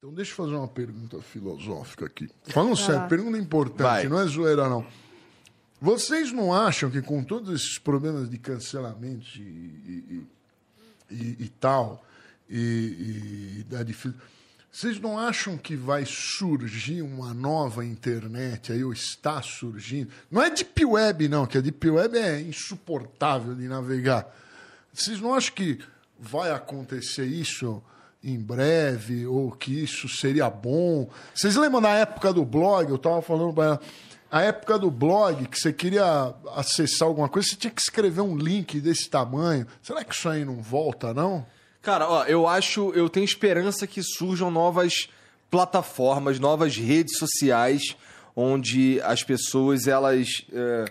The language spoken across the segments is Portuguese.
Então deixa eu fazer uma pergunta filosófica aqui. Falando sério, pergunta importante, Vai. não é zoeira não. Vocês não acham que com todos esses problemas de cancelamento e, e, e, e tal, e, da dificuldade vocês não acham que vai surgir uma nova internet aí, ou está surgindo? Não é Deep Web, não, que a Deep Web é insuportável de navegar. Vocês não acham que vai acontecer isso em breve, ou que isso seria bom? Vocês lembram da época do blog? Eu estava falando para ela. A época do blog, que você queria acessar alguma coisa, você tinha que escrever um link desse tamanho. Será que isso aí não volta, não? Cara, ó, eu acho, eu tenho esperança que surjam novas plataformas, novas redes sociais, onde as pessoas, elas. É...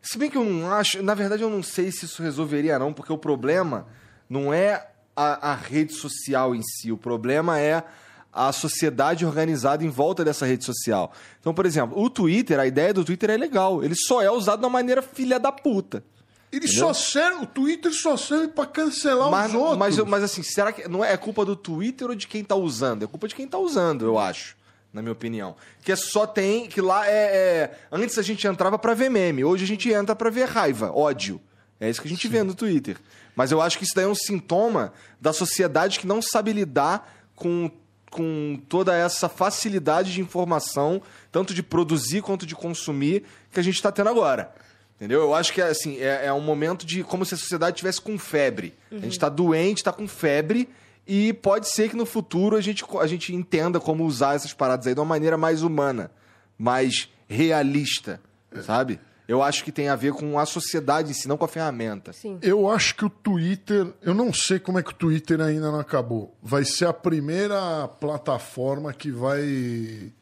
Se bem que eu não acho, na verdade eu não sei se isso resolveria, não, porque o problema não é a, a rede social em si, o problema é a sociedade organizada em volta dessa rede social. Então, por exemplo, o Twitter, a ideia do Twitter é legal, ele só é usado de uma maneira filha da puta. Ele Entendeu? só serve, o Twitter só serve para cancelar mas, os outros. Mas, mas assim, será que não é culpa do Twitter ou de quem tá usando? É culpa de quem tá usando, eu acho, na minha opinião. Que é só tem, que lá é, é antes a gente entrava para ver meme, hoje a gente entra para ver raiva, ódio. É isso que a gente Sim. vê no Twitter. Mas eu acho que isso daí é um sintoma da sociedade que não sabe lidar com com toda essa facilidade de informação, tanto de produzir quanto de consumir, que a gente está tendo agora. Entendeu? Eu acho que assim, é, é um momento de como se a sociedade tivesse com febre. Uhum. A gente está doente, está com febre, e pode ser que no futuro a gente, a gente entenda como usar essas paradas aí de uma maneira mais humana, mais realista, é. sabe? Eu acho que tem a ver com a sociedade em si, não com a ferramenta. Sim. Eu acho que o Twitter, eu não sei como é que o Twitter ainda não acabou. Vai ser a primeira plataforma que vai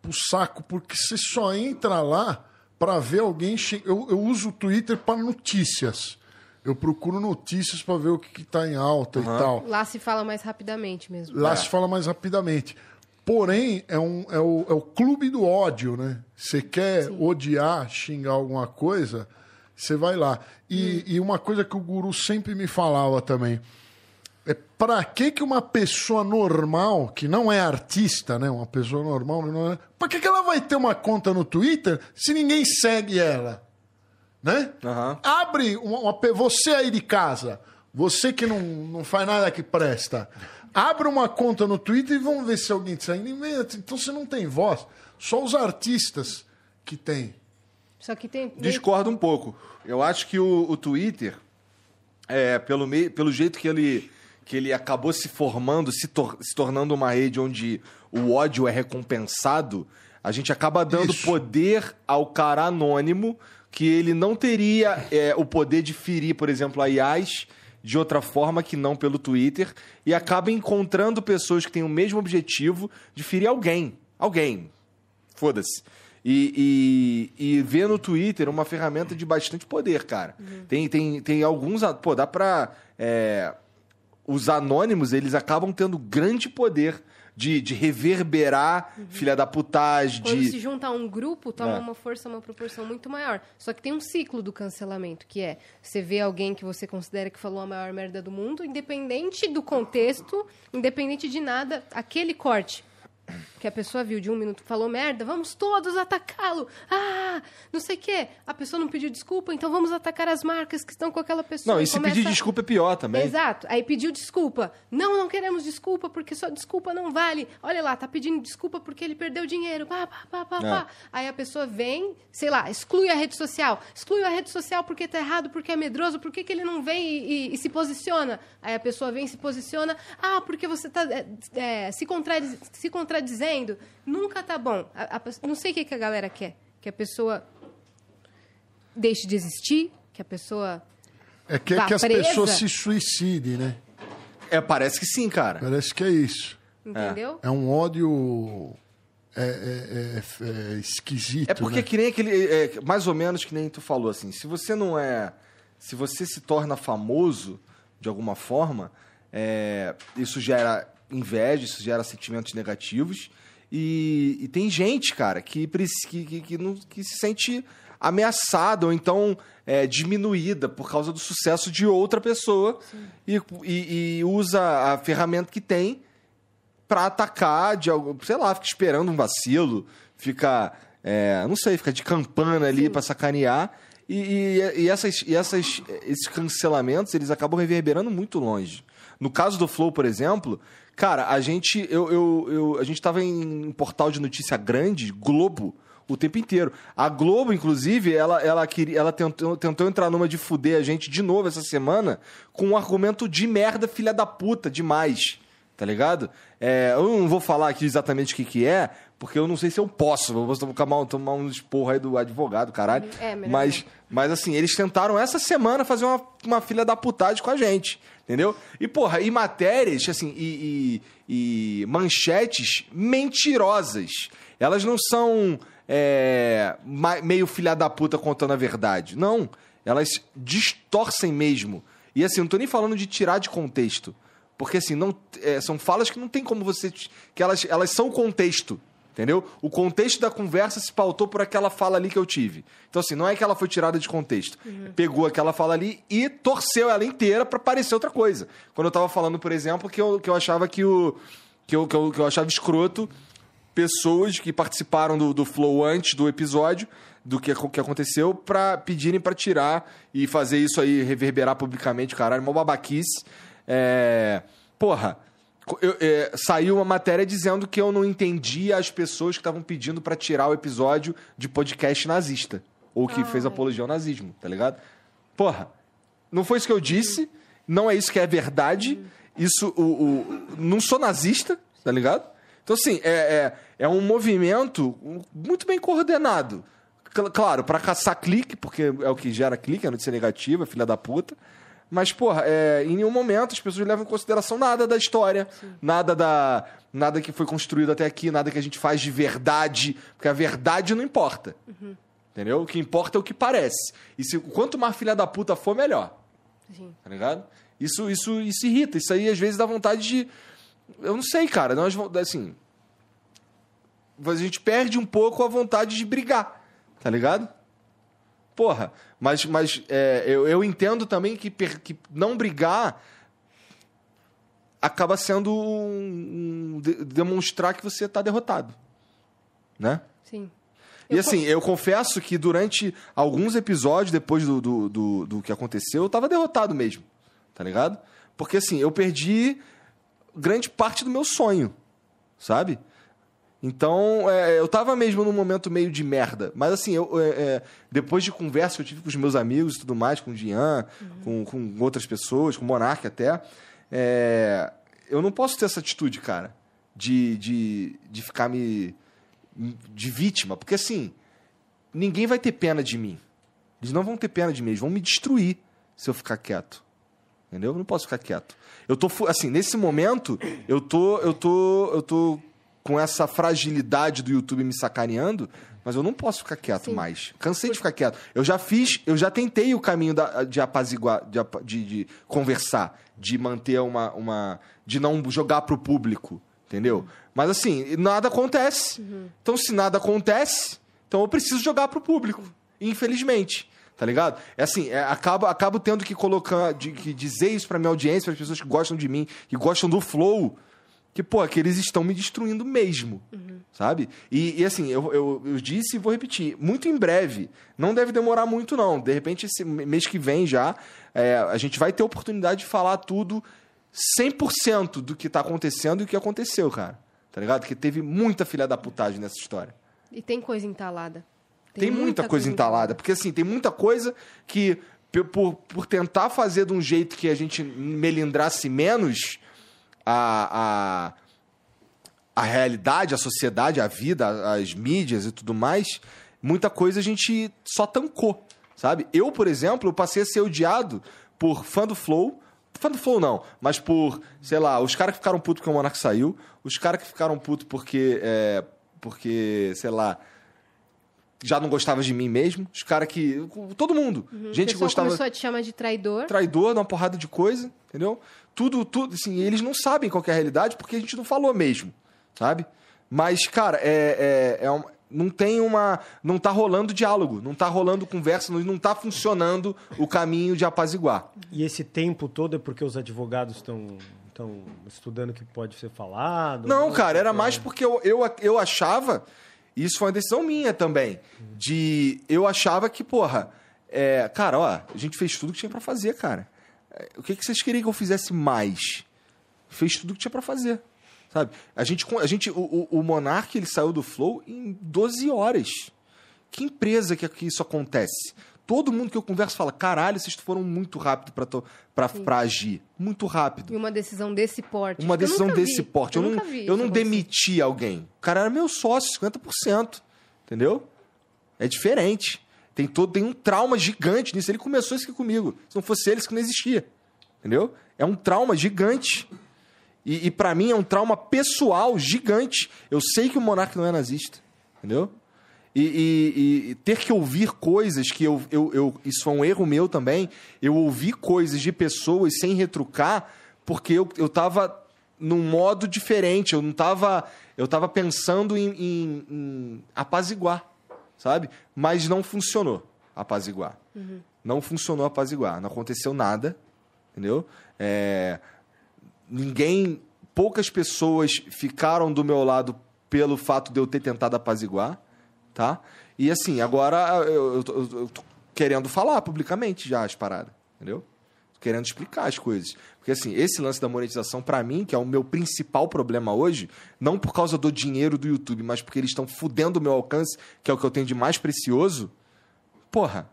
pro saco, porque você só entra lá para ver alguém. Che... Eu, eu uso o Twitter para notícias. Eu procuro notícias para ver o que está em alta uhum. e tal. Lá se fala mais rapidamente mesmo. Lá é. se fala mais rapidamente. Porém, é, um, é, o, é o clube do ódio, né? Você quer Sim. odiar, xingar alguma coisa, você vai lá. E, hum. e uma coisa que o guru sempre me falava também é para que que uma pessoa normal, que não é artista, né, uma pessoa normal, não é, para que que ela vai ter uma conta no Twitter se ninguém segue ela, né? Uhum. Abre uma, uma, você aí de casa, você que não, não faz nada que presta, abre uma conta no Twitter e vamos ver se alguém te segue. Então você não tem voz, só os artistas que tem. Só que tem. Discordo um pouco. Eu acho que o, o Twitter, é, pelo, meio, pelo jeito que ele que ele acabou se formando, se, tor se tornando uma rede onde o ódio é recompensado, a gente acaba dando Isso. poder ao cara anônimo que ele não teria é, o poder de ferir, por exemplo, a IAS de outra forma que não pelo Twitter e acaba encontrando pessoas que têm o mesmo objetivo de ferir alguém. Alguém. Foda-se. E, e, e vê no Twitter uma ferramenta de bastante poder, cara. Uhum. Tem, tem, tem alguns. Pô, dá pra. É, os anônimos, eles acabam tendo grande poder de, de reverberar uhum. filha da putagem. Quando de... se junta a um grupo, toma é. uma força, uma proporção muito maior. Só que tem um ciclo do cancelamento, que é você vê alguém que você considera que falou a maior merda do mundo, independente do contexto, independente de nada, aquele corte que a pessoa viu de um minuto falou merda, vamos todos atacá-lo. Ah, não sei o quê. A pessoa não pediu desculpa, então vamos atacar as marcas que estão com aquela pessoa. Não, e, e se pedir desculpa é pior também. Exato. Aí pediu desculpa. Não, não queremos desculpa, porque só desculpa não vale. Olha lá, tá pedindo desculpa porque ele perdeu dinheiro. Pá, pá, pá, pá, é. pá. Aí a pessoa vem, sei lá, exclui a rede social. Exclui a rede social porque tá errado, porque é medroso, por que, que ele não vem e, e, e, se posiciona? Aí a pessoa vem e se posiciona. Ah, porque você tá é, é, se, contradiz, se contradizendo nunca tá bom. A, a, não sei o que, que a galera quer. Que a pessoa deixe de existir, que a pessoa. É que, que as pessoas se suicidem, né? É, parece que sim, cara. Parece que é isso. Entendeu? É, é um ódio. É, é, é, é, esquisito. É porque né? que nem aquele. É, mais ou menos que nem tu falou assim. Se você não é. Se você se torna famoso de alguma forma, é, isso gera inveja, isso gera sentimentos negativos. E, e tem gente, cara, que, que, que, que, não, que se sente ameaçada ou então é, diminuída por causa do sucesso de outra pessoa e, e, e, usa a ferramenta que tem pra atacar, de, algo- sei lá, fica esperando um vacilo, fica, é, não sei, fica de campana ali pra sacanear. E, e, e essas, e essas, esses cancelamentos, eles acabam reverberando muito longe. No caso do Flow, por exemplo, cara, a gente, eu, eu, eu- a gente tava em um portal de notícia grande, Globo, o tempo inteiro. A Globo, inclusive, ela, ela, queria, ela tentou, tentou entrar numa de fuder a gente de novo essa semana com um argumento de merda, filha da puta, demais. Tá ligado? É, eu não vou falar aqui exatamente o que, que é, porque eu não sei se eu posso. Eu vou tomar, tomar um esporro aí do advogado, caralho. É, melhor mas, mas assim, eles tentaram essa semana fazer uma, uma filha da putagem com a gente. Entendeu? E, porra, e matérias, assim, e, e- e manchetes mentirosas. Elas não são é, meio filha da puta contando a verdade. Não. Elas distorcem mesmo. E assim, não tô nem falando de tirar de contexto. Porque assim, não, é, são falas que não tem como você. que elas, elas são contexto. Entendeu? O contexto da conversa se pautou por aquela fala ali que eu tive. Então, assim, não é que ela foi tirada de contexto. Pegou aquela fala ali e torceu ela inteira pra parecer outra coisa. Quando eu tava falando, por exemplo, que eu, que eu achava que o. Que eu, que, eu, que eu achava escroto pessoas que participaram do, do Flow antes do episódio, do que, que aconteceu, pra pedirem pra tirar e fazer isso aí reverberar publicamente, caralho, uma babaquice. É, porra, eu- é, saiu uma matéria dizendo que eu não entendia as pessoas que estavam pedindo pra tirar o episódio de podcast nazista. Ou que fez Ai. apologia ao nazismo, tá ligado? Porra, não foi isso que eu disse, não é isso que é verdade. Isso, o, o- não sou nazista, tá ligado? Então, assim, é, é, é um movimento muito bem coordenado. Cl- Claro, pra caçar clique, porque é o que gera clique, é notícia negativa, filha da puta. Mas, porra, é, em nenhum momento as pessoas levam em consideração nada da história, nada da nada que foi construído até aqui, nada que a gente faz de verdade, porque a verdade não importa. Entendeu? O que importa é o que parece. E se, quanto mais filha da puta for, melhor. Sim. Tá ligado? Isso, isso, isso irrita. Isso aí, às vezes, dá vontade de. Eu não sei, cara. Nós, assim. A gente perde um pouco a vontade de brigar. Tá ligado? Porra. Mas, mas é, eu, eu entendo também que, per- que não brigar acaba sendo um, um de- demonstrar que você tá derrotado. Né? Sim. E Eu assim, eu confesso que durante alguns episódios, depois do, do, do, do que aconteceu, eu tava derrotado mesmo. Tá ligado? Porque assim, eu perdi grande parte do meu sonho. Sabe? Então, é, eu tava mesmo num momento meio de merda. Mas assim, eu, é, é, depois de conversa que eu tive com os meus amigos e tudo mais, com o Jean, com, com outras pessoas, com o Monark até, é, eu não posso ter essa atitude, cara, de, de, de ficar me. de vítima. Porque assim, ninguém vai ter pena de mim. Eles não vão ter pena de mim, eles vão me destruir se eu ficar quieto. Entendeu? Eu não posso ficar quieto. Eu tô assim, nesse momento, eu tô eu tô eu tô com essa fragilidade do YouTube me sacaneando, mas eu não posso ficar quieto Sim. mais. Cansei de ficar quieto. Eu já fiz, eu já tentei o caminho da- de apaziguar, de, de- de conversar, de manter uma, uma de não jogar pro público, entendeu? Mas assim, nada acontece. Então se nada acontece, então eu preciso jogar pro público, infelizmente. Tá ligado? É assim, é, acabo, acabo tendo que colocar, de, que dizer isso pra minha audiência, para as pessoas que gostam de mim, que gostam do flow, que, pô, que eles estão me destruindo mesmo. Sabe? E, e, assim, eu, eu, eu disse e vou repetir, muito em breve. Não deve demorar muito, não. De repente, esse mês que vem já, é, a gente vai ter oportunidade de falar tudo 100% do que tá acontecendo e o que aconteceu, cara. Tá ligado? Que teve muita filha da putagem nessa história. E tem coisa entalada. Tem, muita, coisa entalada. Porque, assim, tem muita coisa que, por, por tentar fazer de um jeito que a gente melindrasse menos a, a, a realidade, a sociedade, a vida, as mídias e tudo mais, muita coisa a gente só tancou, sabe? Eu, por exemplo, passei a ser odiado por fã do Flow. Fã do Flow não, mas por, sei lá, os caras que ficaram putos porque o Monark saiu, os caras que ficaram putos porque, é, porque, sei lá, já não gostava de mim mesmo, os caras que. Todo mundo. O Gente que gostava começou a te chamar de traidor. traidor, uma porrada de coisa, entendeu? Tudo, tudo, assim, eles não sabem qual que é a realidade porque a gente não falou mesmo, sabe? Mas, cara, é, é, é um- não tem uma. Não tá rolando diálogo, não tá rolando conversa, não, não tá funcionando o caminho de apaziguar. E esse tempo todo é porque os advogados estão estão estudando o que pode ser falado? Não, cara, era mais porque eu, eu, eu achava. Isso foi uma decisão minha também. De. Eu achava que, porra. É, cara, ó, a gente fez tudo que tinha para fazer, cara. É, o que, que vocês queriam que eu fizesse mais? Fez tudo que tinha para fazer. Sabe? A gente, a gente, o, o Monark ele saiu do Flow em 12 horas. Que empresa que, que isso acontece? Todo mundo que eu converso fala: caralho, vocês foram muito rápido para agir. Muito rápido. E uma decisão desse porte. Uma decisão desse vi. porte. Eu, eu não, eu não demiti alguém. O cara era meu sócio, 50%. Entendeu? É diferente. Tem, todo, tem um trauma gigante nisso. Ele começou isso aqui comigo. Se não fosse ele, isso que não existia. Entendeu? É um trauma gigante. E, e para mim é um trauma pessoal gigante. Eu sei que o monarca não é nazista. Entendeu? E, e, e, ter que ouvir coisas que eu, eu, eu, Isso foi um erro meu também. Eu ouvi coisas de pessoas sem retrucar, porque eu, eu tava num modo diferente. Eu não tava. Eu tava pensando em, em, em apaziguar, sabe? Mas não funcionou apaziguar. Uhum. Não funcionou apaziguar. Não aconteceu nada, entendeu? É, ninguém. Poucas pessoas ficaram do meu lado pelo fato de eu ter tentado apaziguar tá? E assim, agora eu, eu, eu tô querendo falar publicamente já as paradas, entendeu? Tô querendo explicar as coisas. Porque assim, esse lance da monetização, para mim, que é o meu principal problema hoje, não por causa do dinheiro do YouTube, mas porque eles estão fudendo o meu alcance, que é o que eu tenho de mais precioso, porra,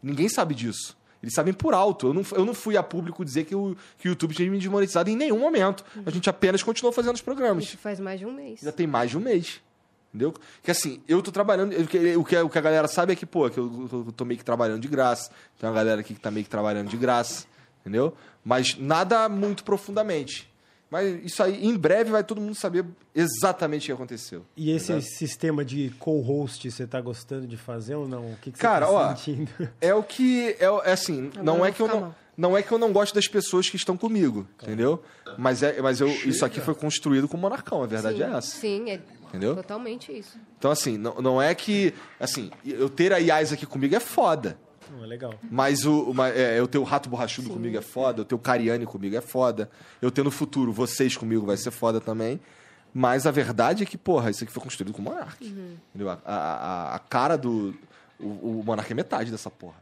ninguém sabe disso. Eles sabem por alto. Eu não, eu não fui a público dizer que o, que o YouTube tinha me desmonetizado em nenhum momento. A gente apenas continuou fazendo os programas. Isso faz mais de um mês. Já tem mais de um mês. Entendeu? Que assim, eu tô trabalhando. O que, o que, o que a galera sabe é que, pô, que eu, eu tô meio que trabalhando de graça. Tem uma galera aqui que tá meio que trabalhando de graça. Entendeu? Mas nada muito profundamente. Mas isso aí, em breve, vai todo mundo saber exatamente o que aconteceu. E esse entendeu? sistema de co-host, você tá gostando de fazer ou não? O que, que Cara, você tá ó, sentindo? É o que. É, é assim, não é que eu não. Não é que eu não gosto das pessoas que estão comigo, entendeu? Mas, é, mas eu, isso aqui foi construído com o Monarcão, a verdade sim, é essa. Sim, é Entendeu? Totalmente isso. Então, assim, não, não é que. Assim, eu ter a Yais aqui comigo é foda. Não, é legal. Mas o, uma, é, eu ter o Rato Borrachudo Sim. comigo é foda, eu ter o Cariani comigo é foda. Eu ter no futuro vocês comigo vai ser foda também. Mas a verdade é que, porra, isso aqui foi construído com o Monark. Uhum. Entendeu? A, a, a, cara do. O, o Monark é metade dessa porra.